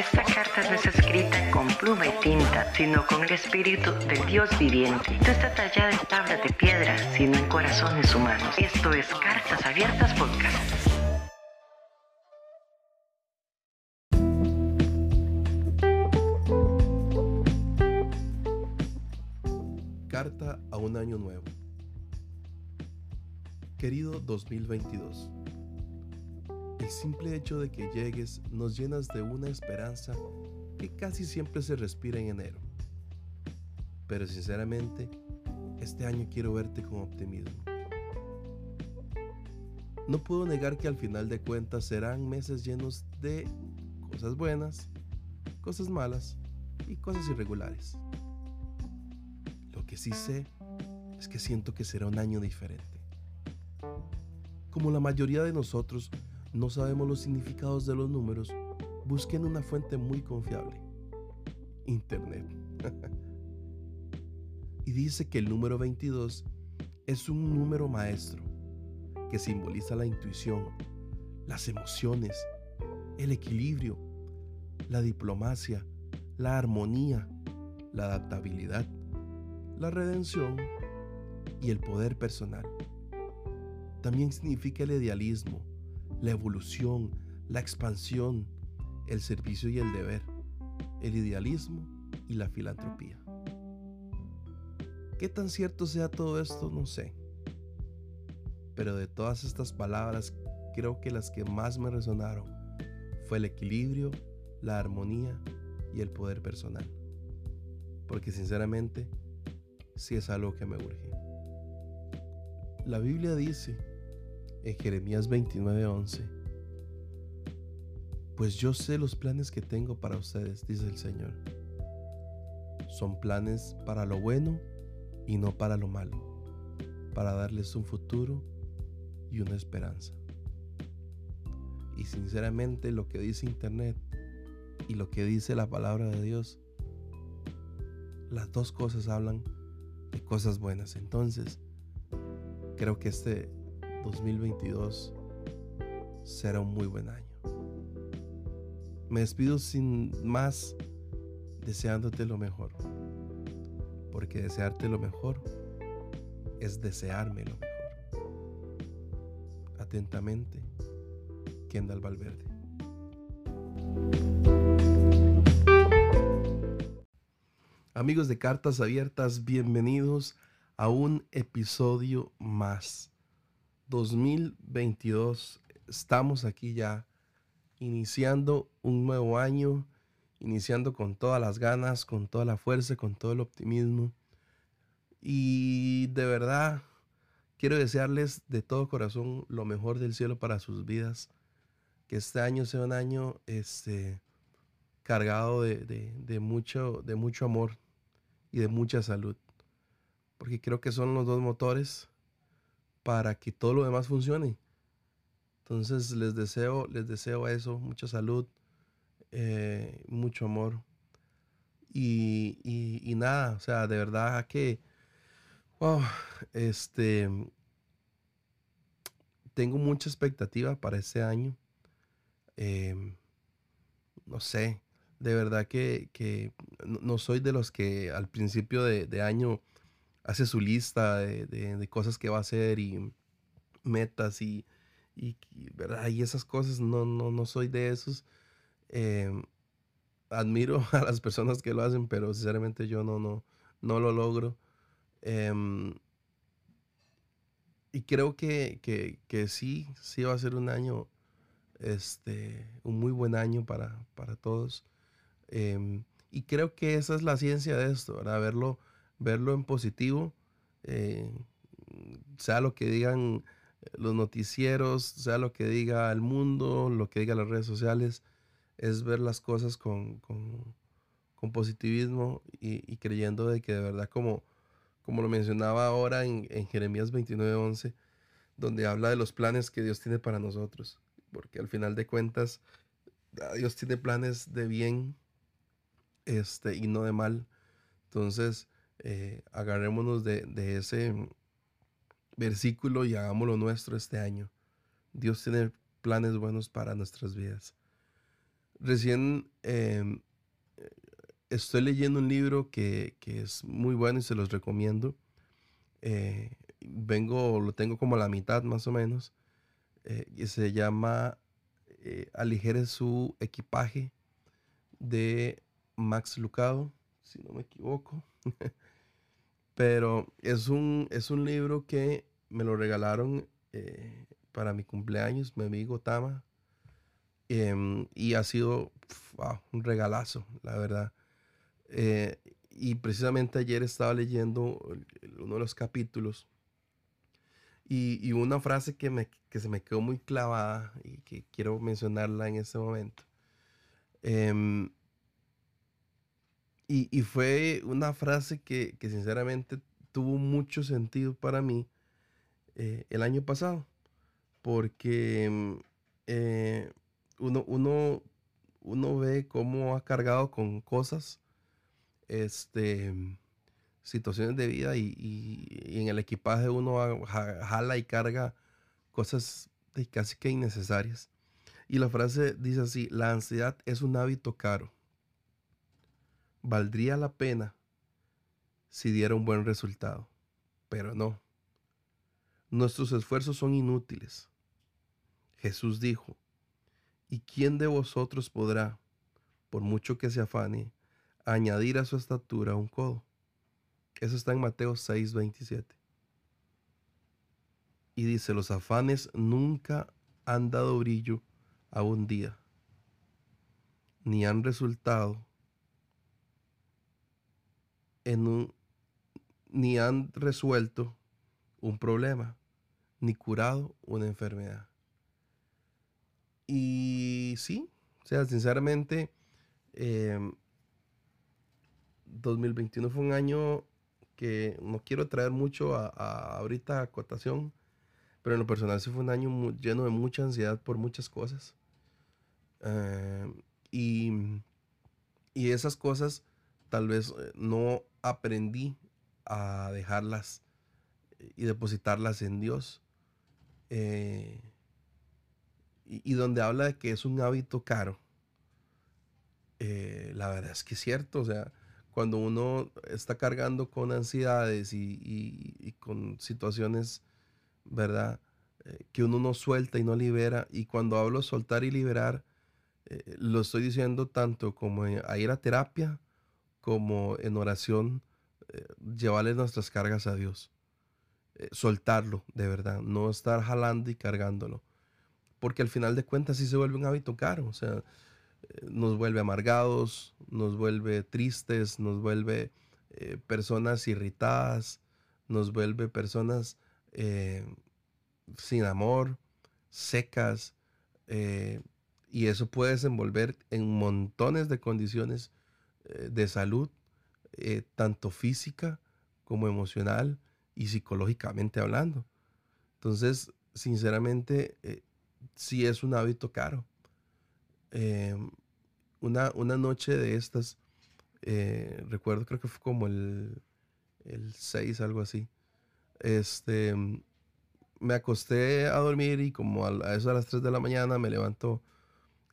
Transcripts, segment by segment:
Esta carta no es escrita con pluma y tinta, sino con el espíritu del Dios viviente. No está tallada en tablas de piedra, sino en corazones humanos. Esto es Cartas Abiertas Podcast. Carta a un año nuevo. Querido 2022, el simple hecho de que llegues nos llenas de una esperanza que casi siempre se respira en enero. Pero sinceramente, este año quiero verte con optimismo. No puedo negar que al final de cuentas serán meses llenos de cosas buenas, cosas malas y cosas irregulares. Lo que sí sé es que siento que será un año diferente. Como la mayoría de nosotros no sabemos los significados de los números, busquen una fuente muy confiable. Internet. y dice que el número 22 es un número maestro que simboliza la intuición, las emociones, el equilibrio, la diplomacia, la armonía, la adaptabilidad, la redención y el poder personal también significa el idealismo, la evolución, la expansión, el servicio y el deber, el idealismo y la filantropía. ¿Qué tan cierto sea todo esto? No sé. Pero de todas estas palabras, creo que las que más me resonaron fue el equilibrio, la armonía y el poder personal. Porque sinceramente, sí es algo que me urge. La Biblia dice en Jeremías 29:11. Pues yo sé los planes que tengo para ustedes, dice el Señor. Son planes para lo bueno y no para lo malo, para darles un futuro y una esperanza. Y sinceramente lo que dice Internet y lo que dice la palabra de Dios, las dos cosas hablan de cosas buenas. Entonces, creo que este 2022 será un muy buen año. Me despido sin más deseándote lo mejor, porque desearte lo mejor es desearme lo mejor. Atentamente, Kendall Valverde. Amigos de Cartas Abiertas, bienvenidos a un episodio más 2022. Estamos aquí ya iniciando un nuevo año, iniciando con todas las ganas, con toda la fuerza, con todo el optimismo. Y de verdad, quiero desearles de todo corazón lo mejor del cielo para sus vidas. Que este año sea un año este, cargado de, mucho, de mucho amor y de mucha salud. Porque creo que son los dos motores para que todo lo demás funcione. Entonces les deseo, les deseo eso, mucha salud, eh, mucho amor. Y, nada, o sea, de verdad que, wow, este, tengo mucha expectativa para este año. Em, no sé, de verdad que, no, soy de los que al principio de año hace su lista de, cosas que va a hacer y metas y, ¿verdad? y esas cosas. No, no, no soy de esos. Em, admiro a las personas que lo hacen, pero sinceramente yo no, no, no lo logro. Em, y creo que, que, sí, sí va a ser un año, este, un muy buen año para, para todos. Em, y creo que esa es la ciencia de esto. Verlo verlo en positivo, eh, sea lo que digan los noticieros, sea lo que diga el mundo, lo que diga las redes sociales, es ver las cosas con, positivismo y, creyendo de que de verdad, como, como lo mencionaba ahora en, en Jeremías 29:11, donde habla de los planes que Dios tiene para nosotros, porque al final de cuentas, Dios tiene planes de bien este, y no de mal. Entonces, eh, agarrémonos de, ese versículo y hagámoslo nuestro este año. Dios tiene planes buenos para nuestras vidas. Recién em, estoy leyendo un libro que, es muy bueno y se los recomiendo. Eh, vengo, lo tengo como a la mitad más o menos. Eh, y se llama eh, Aligere su equipaje de Max Lucado, si no me equivoco. Pero es un, es un libro que me lo regalaron para mi cumpleaños, mi amigo Tama. Em, y ha sido un regalazo, la verdad. Eh, y precisamente ayer estaba leyendo uno de los capítulos y, una frase que, me, que se me quedó muy clavada y que quiero mencionarla en este momento. Em, y, fue una frase que, sinceramente tuvo mucho sentido para mí eh, el año pasado, porque em, eh, uno, uno, uno ve cómo ha cargado con cosas este, situaciones de vida y, en el equipaje uno jala y carga cosas casi que innecesarias. Y la frase dice así, la ansiedad es un hábito caro. Valdría la pena si diera un buen resultado, pero no. Nuestros esfuerzos son inútiles. Jesús dijo, ¿y quién de vosotros podrá, por mucho que se afane, añadir a su estatura un codo. Eso está en Mateo 6, 27. Y dice, los afanes nunca han dado brillo a un día, ni han resultado en un, ni han resuelto un problema, ni curado una enfermedad. Y sí, o sea, sinceramente, em, 2021 fue un año que no quiero traer mucho a, ahorita a cotación, pero en lo personal sí fue un año lleno de mucha ansiedad por muchas cosas. Eh, y, y, esas cosas tal vez eh, no aprendí a dejarlas y depositarlas en Dios. Eh, y, donde habla de que es un hábito caro. la verdad es que es cierto, o sea, cuando uno está cargando con ansiedades y, con situaciones, ¿verdad? Eh, que uno no suelta y no libera. Y cuando hablo soltar y liberar, eh, lo estoy diciendo tanto como a ir a terapia como en oración, eh, llevarle nuestras cargas a Dios. soltarlo, de verdad, no estar jalando y cargándolo. Porque al final de cuentas sí se vuelve un hábito caro. O sea, nos vuelve amargados, nos vuelve tristes, nos vuelve eh, personas irritadas, nos vuelve personas eh, sin amor, secas, eh, y eso puede desenvolver en montones de condiciones de salud, tanto física como emocional y psicológicamente hablando. Entonces, sinceramente, sí es un hábito caro. Em, una, una, noche de estas, eh, recuerdo, creo que fue como el, el 6, algo así. Este, me acosté a dormir y como a, eso a las 3 de la mañana me levanto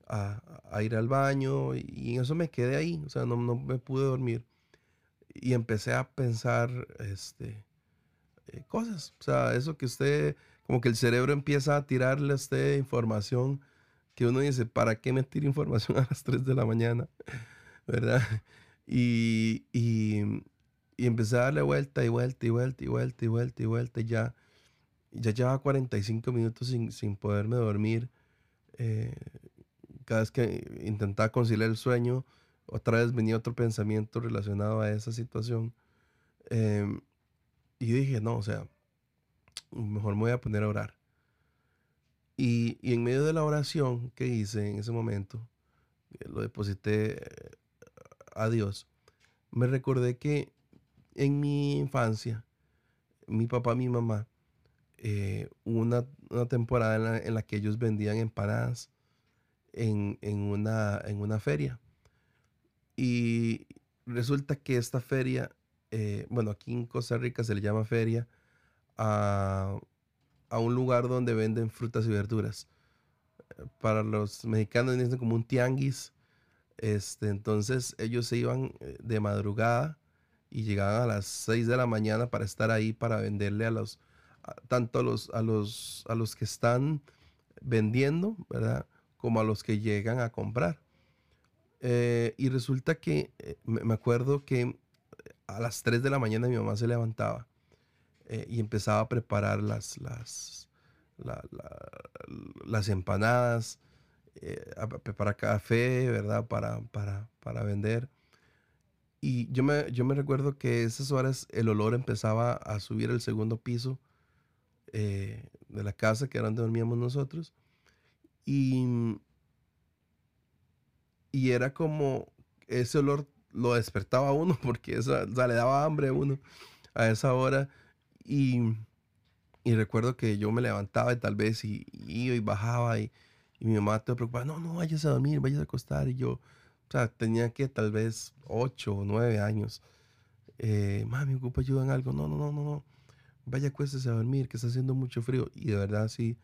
a, ir al baño y, en eso me quedé ahí, o sea, no, no me pude dormir. Y empecé a pensar este, eh, cosas, o sea, eso que usted, como que el cerebro empieza a tirarle a usted información que uno dice, ¿para qué meter información a las 3 de la mañana? ¿Verdad? Y, y, empecé a darle vuelta y vuelta y vuelta y vuelta y vuelta y vuelta. Y ya, ya llevaba 45 minutos sin, sin poderme dormir. Eh, cada vez que intentaba conciliar el sueño, otra vez venía otro pensamiento relacionado a esa situación. Em, y dije, no, o sea, mejor me voy a poner a orar. Y, en medio de la oración que hice en ese momento, lo deposité eh, a Dios, me recordé que en mi infancia, mi papá y mi mamá, eh, una, temporada en la, que ellos vendían empanadas en, una, en una feria. Y resulta que esta feria, eh, bueno, aquí en Costa Rica se le llama feria a a un lugar donde venden frutas y verduras. Para los mexicanos dicen como un tianguis, Este, entonces ellos se iban eh, de madrugada y llegaban a las 6 de la mañana para estar ahí para venderle a los, tanto a los, a los, a los que están vendiendo, ¿verdad? Como a los que llegan a comprar. Eh, y resulta que eh, me acuerdo que a las 3 de la mañana mi mamá se levantaba y empezaba a preparar las, las, las empanadas, eh, para café, ¿verdad? Para, para, para vender. Y yo me, yo me recuerdo que esas horas el olor empezaba a subir al segundo piso eh, de la casa, que era donde dormíamos nosotros. Y, y era como ese olor lo despertaba a uno porque eso, le daba hambre a uno a esa hora. Y, y recuerdo que yo me levantaba y tal vez y, iba y bajaba y, y mi mamá te preocupaba, no, no, vayas a dormir, vayas a acostar. Y yo, o sea, tenía que tal vez ocho o nueve años. Eh, Mami, ocupa ayuda en algo. No, no, no, no, no. Vaya, acuéstese a dormir, que está haciendo mucho frío. Y de verdad, sí,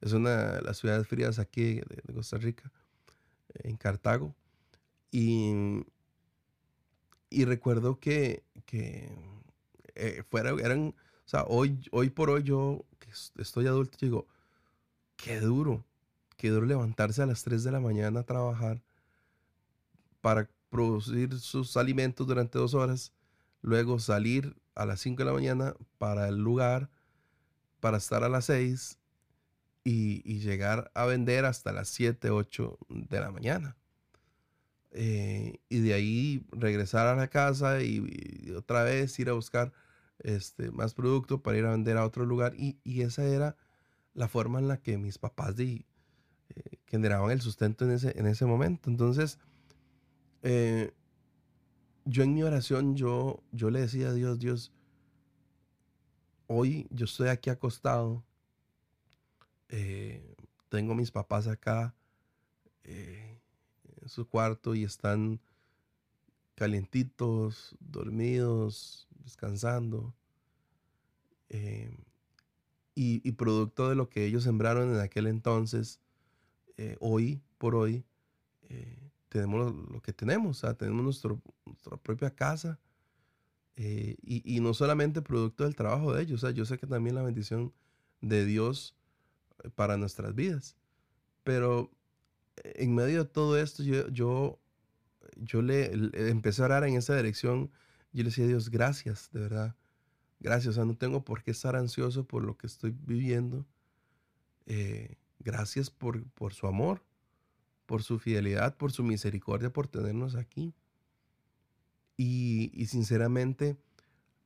es una de las ciudades frías aquí de, Costa Rica, en Cartago. Y, y recuerdo que, que eh, fuera, eran, o sea, hoy, hoy por hoy yo, estoy adulto, digo, qué duro que duro levantarse a las 3 de la mañana a trabajar para producir sus alimentos durante dos horas, luego salir a las 5 de la mañana para el lugar, para estar a las 6 y, llegar a vender hasta las 7, 8 de la mañana. Eh, y de ahí regresar a la casa y, otra vez ir a buscar este, más producto para ir a vender a otro lugar. Y, esa era la forma en la que mis papás eh, generaban el sustento en ese, en ese momento. Entonces, eh, yo en mi oración, yo, yo le decía a Dios, Dios, hoy yo estoy aquí acostado, eh, tengo mis papás acá en su cuarto y están calientitos, dormidos, descansando. y, y, producto de lo que ellos sembraron en aquel entonces, eh, hoy por hoy eh, tenemos lo, que tenemos, o sea, tenemos nuestra propia casa eh, y, no solamente producto del trabajo de ellos, o sea, yo sé que también la bendición de Dios para nuestras vidas, pero en medio de todo esto yo, yo, yo le, empecé a orar en esa dirección, yo le decía a Dios, gracias, de verdad, gracias, o sea, no tengo por qué estar ansioso por lo que estoy viviendo. Gracias por, por su amor, por su fidelidad, por su misericordia, por tenernos aquí. Y, sinceramente,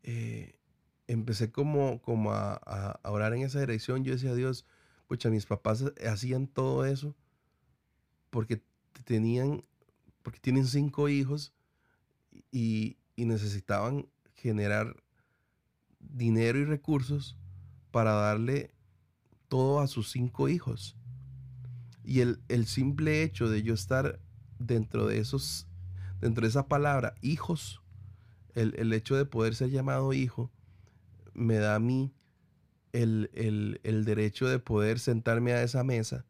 eh, empecé como, como a, orar en esa dirección. Yo decía a Dios, pucha, mis papás hacían todo eso porque tenían, porque tienen cinco hijos y, y necesitaban generar dinero y recursos para darle todo a sus cinco hijos. Y el, simple hecho de yo estar dentro de esos, dentro de esa palabra, hijos, el, hecho de poder ser llamado hijo, me da a mí el, derecho de poder sentarme a esa mesa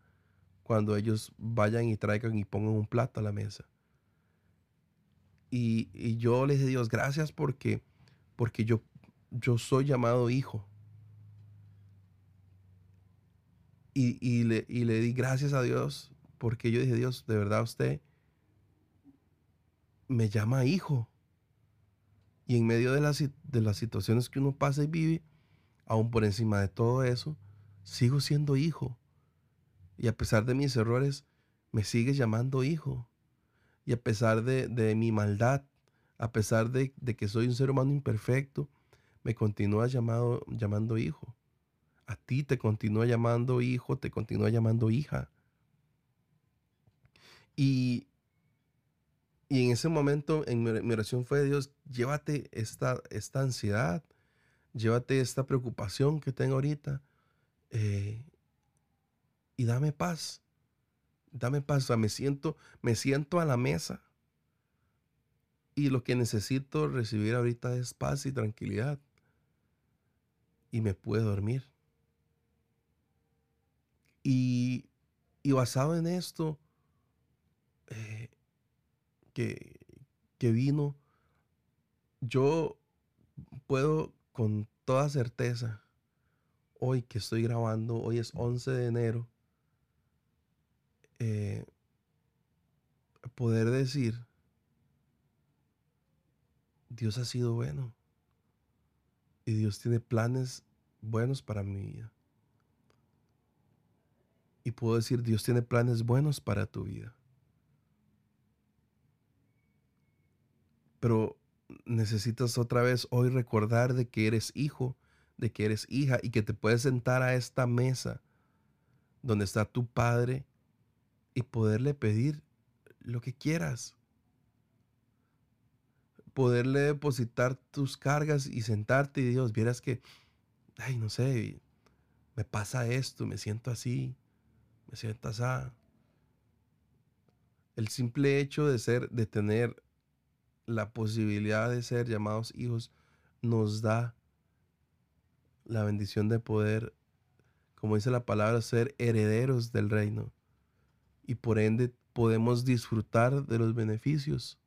cuando ellos vayan y traigan y pongan un plato a la mesa. Y, yo les digo Dios, gracias porque, porque yo, yo soy llamado hijo. Y, le, di gracias a Dios porque yo dije, Dios, de verdad usted me llama hijo. Y en medio de las, de las situaciones que uno pasa y vive, aún por encima de todo eso, sigo siendo hijo. Y a pesar de mis errores, me sigue llamando hijo. Y a pesar de, mi maldad, a pesar de, que soy un ser humano imperfecto, me continúa llamado, llamando hijo. A ti te continúa llamando hijo, te continúa llamando hija. Y, y en ese momento, en mi, oración fue, Dios, llévate esta, esta ansiedad, llévate esta preocupación que tengo ahorita eh, y dame paz. Dame paz. me siento, me siento a la mesa y lo que necesito recibir ahorita es paz y tranquilidad. Y me puedo dormir. Y, basado en esto, eh, que, que vino, yo puedo con toda certeza, hoy que estoy grabando, hoy es 11 de enero, eh, poder decir, Dios ha sido bueno y Dios tiene planes buenos para mi vida. Y puedo decir, Dios tiene planes buenos para tu vida. Pero necesitas otra vez hoy recordar de que eres hijo, de que eres hija y que te puedes sentar a esta mesa donde está tu padre y poderle pedir lo que quieras. Poderle depositar tus cargas y sentarte y Dios, vieras que, ay, no sé, me pasa esto, me siento así, me siento así. El simple hecho de ser, de tener la posibilidad de ser llamados hijos, nos da la bendición de poder, como dice la palabra, ser herederos del reino. Y por ende podemos disfrutar de los beneficios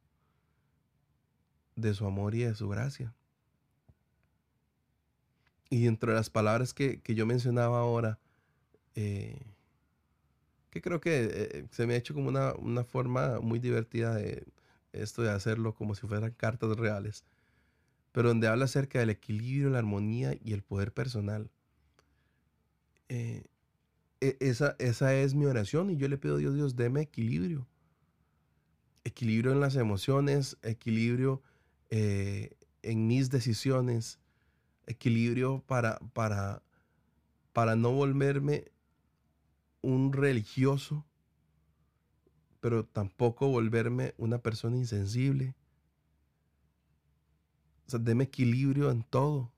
de su amor y de su gracia. Y entre las palabras que, yo mencionaba ahora, eh, que creo que eh, se me ha hecho como una, una, forma muy divertida de esto de hacerlo como si fueran cartas reales, pero donde habla acerca del equilibrio, la armonía y el poder personal. Eh, e, esa, esa es mi oración y yo le pido a Dios, Dios, deme equilibrio. Equilibrio en las emociones, equilibrio eh, en mis decisiones, equilibrio para, para, para no volverme un religioso, pero tampoco volverme una persona insensible. O sea, deme equilibrio en todo.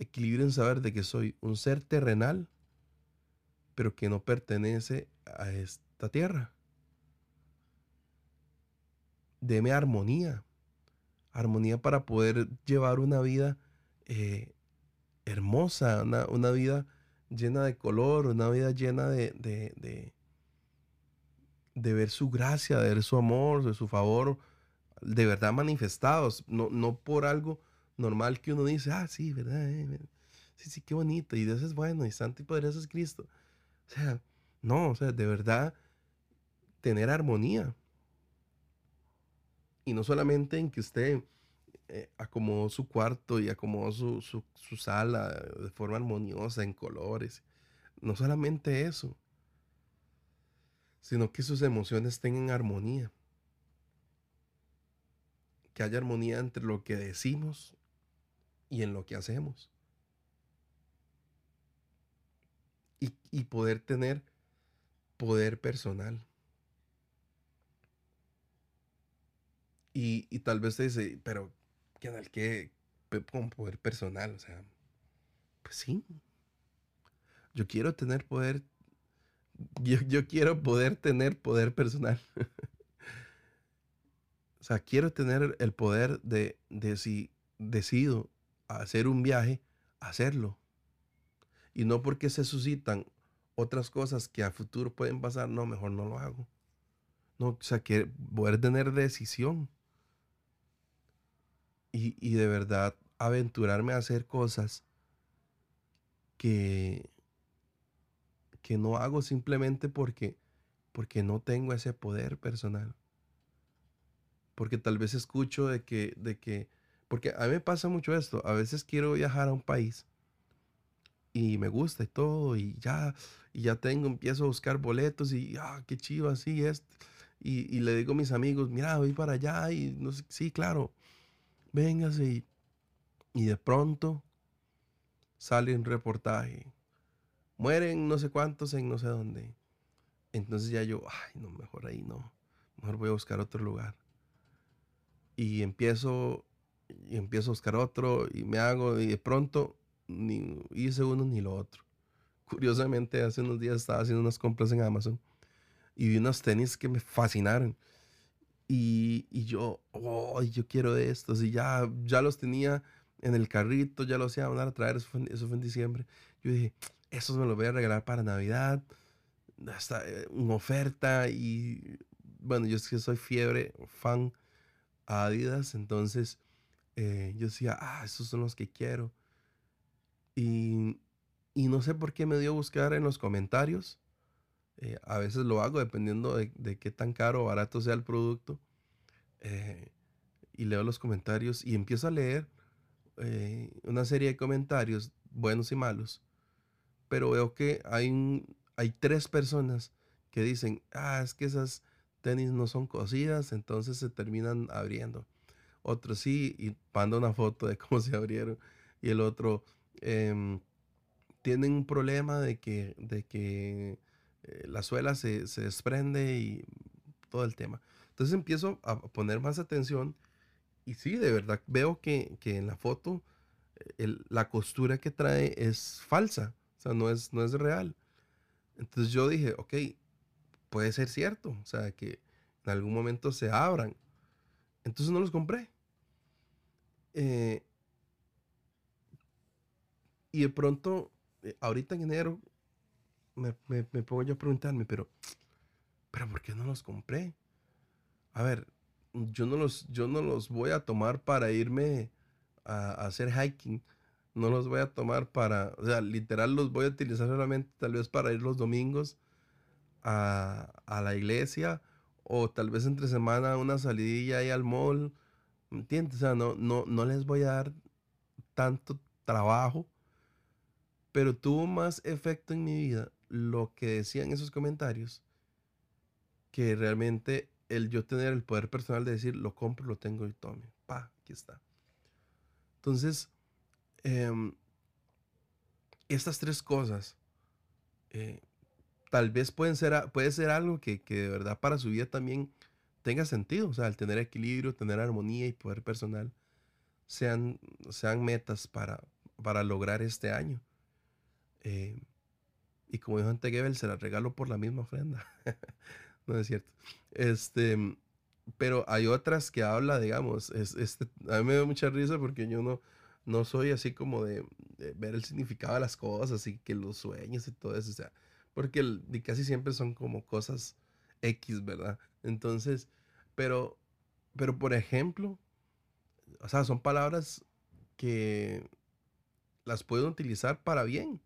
Equilibrio en saber de que soy un ser terrenal pero que no pertenece a esta tierra. Deme armonía, armonía para poder llevar una vida eh, hermosa, una, vida llena de color, una vida llena de, ver su gracia, de ver su amor, de su favor, de verdad manifestados, no, no por algo normal que uno dice, ah, sí, ¿verdad? Eh, sí, sí, qué bonito, y Dios es bueno, y santo y poderoso es Cristo. O sea, no, o sea, de verdad, tener armonía. Y no solamente en que usted eh, acomodó su cuarto y acomodó su, su sala de forma armoniosa, en colores. No solamente eso, sino que sus emociones tengan armonía. Que haya armonía entre lo que decimos y en lo que hacemos. y, poder tener poder personal. Y, y, tal vez te dice, pero ¿qué, qué con poder personal? O sea, pues sí. Yo quiero tener poder. Yo, yo quiero poder tener poder personal. o sea, quiero tener el poder de, de si decido hacer un viaje, hacerlo. Y no porque se suscitan otras cosas que a futuro pueden pasar, no, mejor no lo hago. No, o sea, que poder tener decisión. Y, y de verdad aventurarme a hacer cosas que, que no hago simplemente porque, porque no tengo ese poder personal. Porque tal vez escucho de que, de que, porque a mí me pasa mucho esto, a veces quiero viajar a un país y me gusta y todo, y ya, y ya tengo, empiezo a buscar boletos y, ah, qué chido, así es. Y, le digo a mis amigos, mira, voy para allá y no sí, claro, véngase. Y, y de pronto sale un reportaje. Mueren no sé cuántos en no sé dónde. Entonces ya yo, ay, no, mejor ahí no. Mejor voy a buscar otro lugar. Y empiezo, y empiezo a buscar otro y me hago, y de pronto ni hice uno ni lo otro. Curiosamente, hace unos días estaba haciendo unas compras en Amazon y vi unos tenis que me fascinaron. Y, y yo, oh, yo quiero estos. Y ya, ya los tenía en el carrito, ya los iba a mandar a traer, eso fue, en diciembre. Yo dije, esos me los voy a regalar para Navidad. Hasta eh, una oferta y bueno, yo es que soy fiebre, fan a Adidas, entonces eh, yo decía, ah, esos son los que quiero. Y, no sé por qué me dio a buscar en los comentarios. Eh, a veces lo hago dependiendo de, qué tan caro o barato sea el producto. Y leo los comentarios y empiezo a leer una serie de comentarios, buenos y malos. Pero veo que hay, hay tres personas que dicen, ah, es que esas tenis no son cosidas, entonces se terminan abriendo. Otro sí, y manda una foto de cómo se abrieron. Y el otro, eh, tienen un problema de que, de que eh, la suela se, se, desprende y todo el tema. Entonces empiezo a poner más atención y sí, de verdad, veo que, que en la foto el, la costura que trae es falsa, sea, no es, no es real. Entonces yo dije, ok, puede ser cierto, o sea, que en algún momento se abran. Entonces no los compré. Eh, y de pronto, eh, ahorita en enero, me, me, pongo yo a preguntarme, pero, pero ¿por qué no los compré? A ver, yo no los, yo no los voy a tomar para irme a, hacer hiking. No los voy a tomar para, o sea, literal los voy a utilizar solamente tal vez para ir los domingos a, la iglesia o tal vez entre semana una salidilla ahí al mall. ¿Me entiendes? O sea, no, no, no les voy a dar tanto trabajo, pero tuvo más efecto en mi vida lo que decían esos comentarios que realmente el yo tener el poder personal de decir, lo compro, lo tengo y tome. Pa, aquí está. Entonces, em, estas tres cosas eh, tal vez pueden ser, puede ser algo que, de verdad para su vida también tenga sentido. O sea, el tener equilibrio, tener armonía y poder personal sean, sean metas para, para lograr este año. Eh, y como dijo Ante Gebel, se las regalo por la misma ofrenda. no es cierto. Este, pero hay otras que habla, digamos, es, este, a mí me da mucha risa porque yo no, no soy así como de, ver el significado de las cosas y que los sueños y todo eso. O sea, porque casi siempre son como cosas X, ¿verdad? Entonces, pero, pero por ejemplo, o sea, son palabras que las pueden utilizar para bien.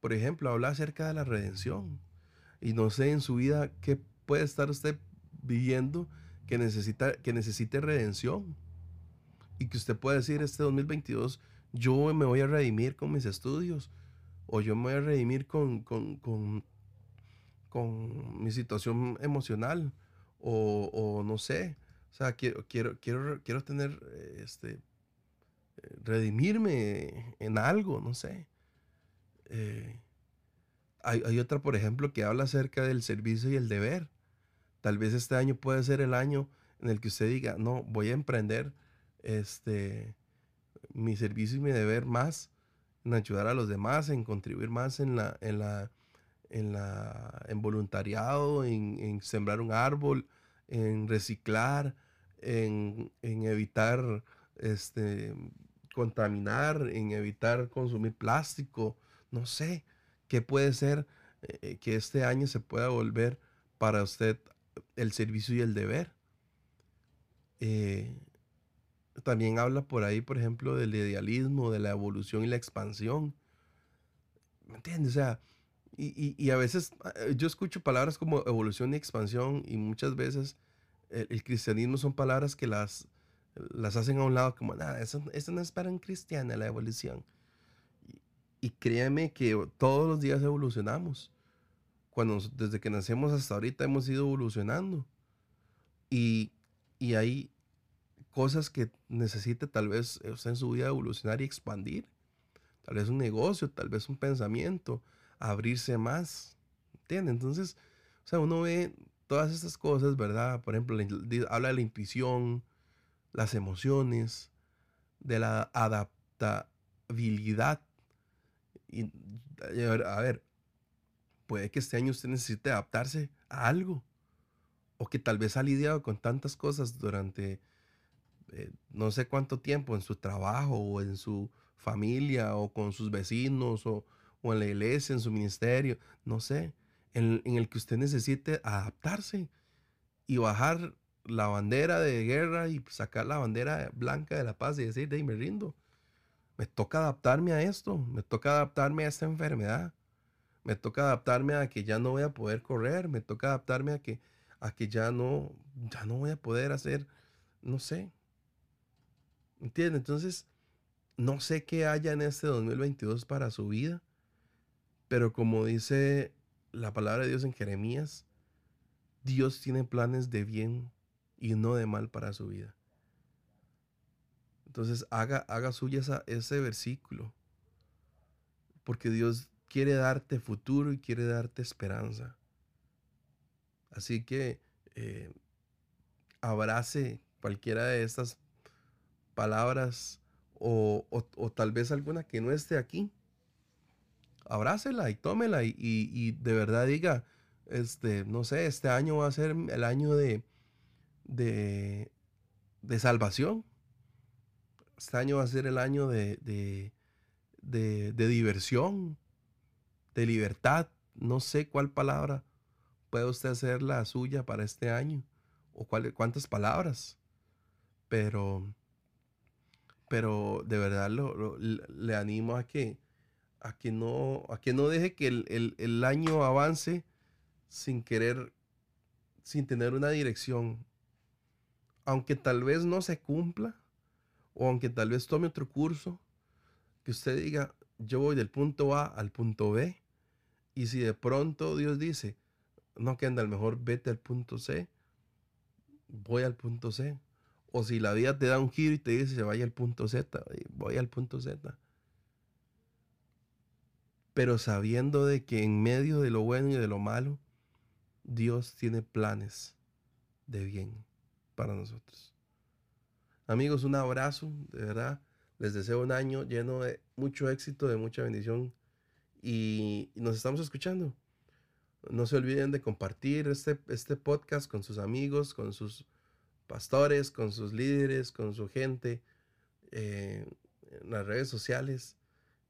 Por ejemplo, habla acerca de la redención. Y no sé en su vida qué puede estar usted viviendo que, necesita, que necesite redención. Y que usted pueda decir este 2022, yo me voy a redimir con mis estudios, o yo me voy a redimir con, con, mi situación emocional, o, no sé, o sea, quiero, quiero, quiero, quiero tener, este, redimirme en algo, no sé. Eh, hay, hay, otra, por ejemplo, que habla acerca del servicio y el deber. Tal vez este año puede ser el año en el que usted diga, no, voy a emprender este, mi servicio y mi deber más en ayudar a los demás, en contribuir más en la, en la, en la, en voluntariado, en, sembrar un árbol, en reciclar, en, evitar este, contaminar, en evitar consumir plástico, no sé, qué puede ser eh, que este año se pueda volver para usted el servicio y el deber. Eh, también habla por ahí, por ejemplo, del idealismo, de la evolución y la expansión. ¿Me entiendes? O sea, y, a veces eh, yo escucho palabras como evolución y expansión y muchas veces el, cristianismo son palabras que las, las hacen a un lado como, nada, eso, eso no es para un cristiano, la evolución. Y, y créeme que todos los días evolucionamos. Cuando, desde que nacemos hasta ahorita hemos ido evolucionando. Y, y hay cosas que necesite tal vez en su vida evolucionar y expandir. Tal vez un negocio, tal vez un pensamiento, abrirse más. ¿Entiendes? Entonces, o sea, uno ve todas estas cosas, ¿verdad? Por ejemplo, habla de la intuición, las emociones, de la adaptabilidad. Y, a ver, puede que este año usted necesite adaptarse a algo. O que tal vez ha lidiado con tantas cosas durante eh, no sé cuánto tiempo en su trabajo o en su familia o con sus vecinos o, en la iglesia, en su ministerio, no sé, en, el que usted necesite adaptarse y bajar la bandera de guerra y sacar la bandera blanca de la paz y decir, de me rindo. Me toca adaptarme a esto, me toca adaptarme a esta enfermedad, me toca adaptarme a que ya no voy a poder correr, me toca adaptarme a que, a que ya, no, ya no voy a poder hacer, no sé. ¿Entiendes? Entonces, no sé qué haya en este 2022 para su vida, pero como dice la palabra de Dios en Jeremías, Dios tiene planes de bien y no de mal para su vida. Entonces haga, haga suya ese versículo, porque Dios quiere darte futuro y quiere darte esperanza. Así que eh, abrace cualquiera de estas palabras o, tal vez alguna que no esté aquí. Abrácela y tómela y, y de verdad diga, este, no sé, este año va a ser el año de, de, salvación. Este año va a ser el año de, de, diversión, de libertad. No sé cuál palabra puede usted hacer la suya para este año o cuántas palabras. Pero, pero de verdad lo, le animo a que, a que, no, a que no deje que el, el año avance sin querer, sin tener una dirección, aunque tal vez no se cumpla, o aunque tal vez tome otro curso, que usted diga, yo voy del punto A al punto B, y si de pronto Dios dice, no que anda, mejor vete al punto C, voy al punto C. O si la vida te da un giro y te dice, se vaya al punto Z, voy al punto Z. Pero sabiendo de que en medio de lo bueno y de lo malo, Dios tiene planes de bien para nosotros. Amigos, un abrazo, de verdad. Les deseo un año lleno de mucho éxito, de mucha bendición y nos estamos escuchando. No se olviden de compartir este, este podcast con sus amigos, con sus pastores, con sus líderes, con su gente eh, en las redes sociales.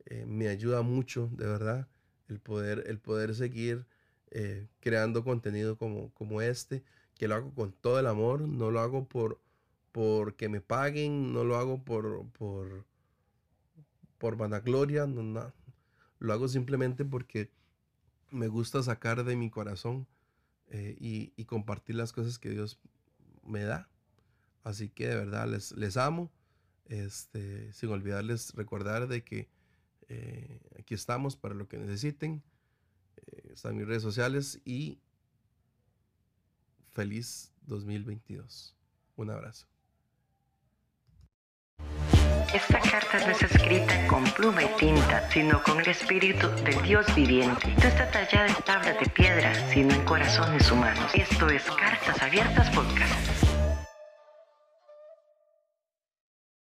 Eh, me ayuda mucho, de verdad, el poder, el poder seguir eh, creando contenido como, como este, que lo hago con todo el amor, no lo hago por porque me paguen, no lo hago por, por, por vanagloria, no, lo hago simplemente porque me gusta sacar de mi corazón eh, y, compartir las cosas que Dios me da. Así que de verdad les, les amo, este, sin olvidarles recordar de que eh, aquí estamos para lo que necesiten. Eh, están mis redes sociales y feliz 2022. Un abrazo. Esta carta no es escrita con pluma y tinta, sino con el espíritu del Dios viviente. No está tallada en tablas de piedra, sino en corazones humanos. Esto es Cartas Abiertas Podcast.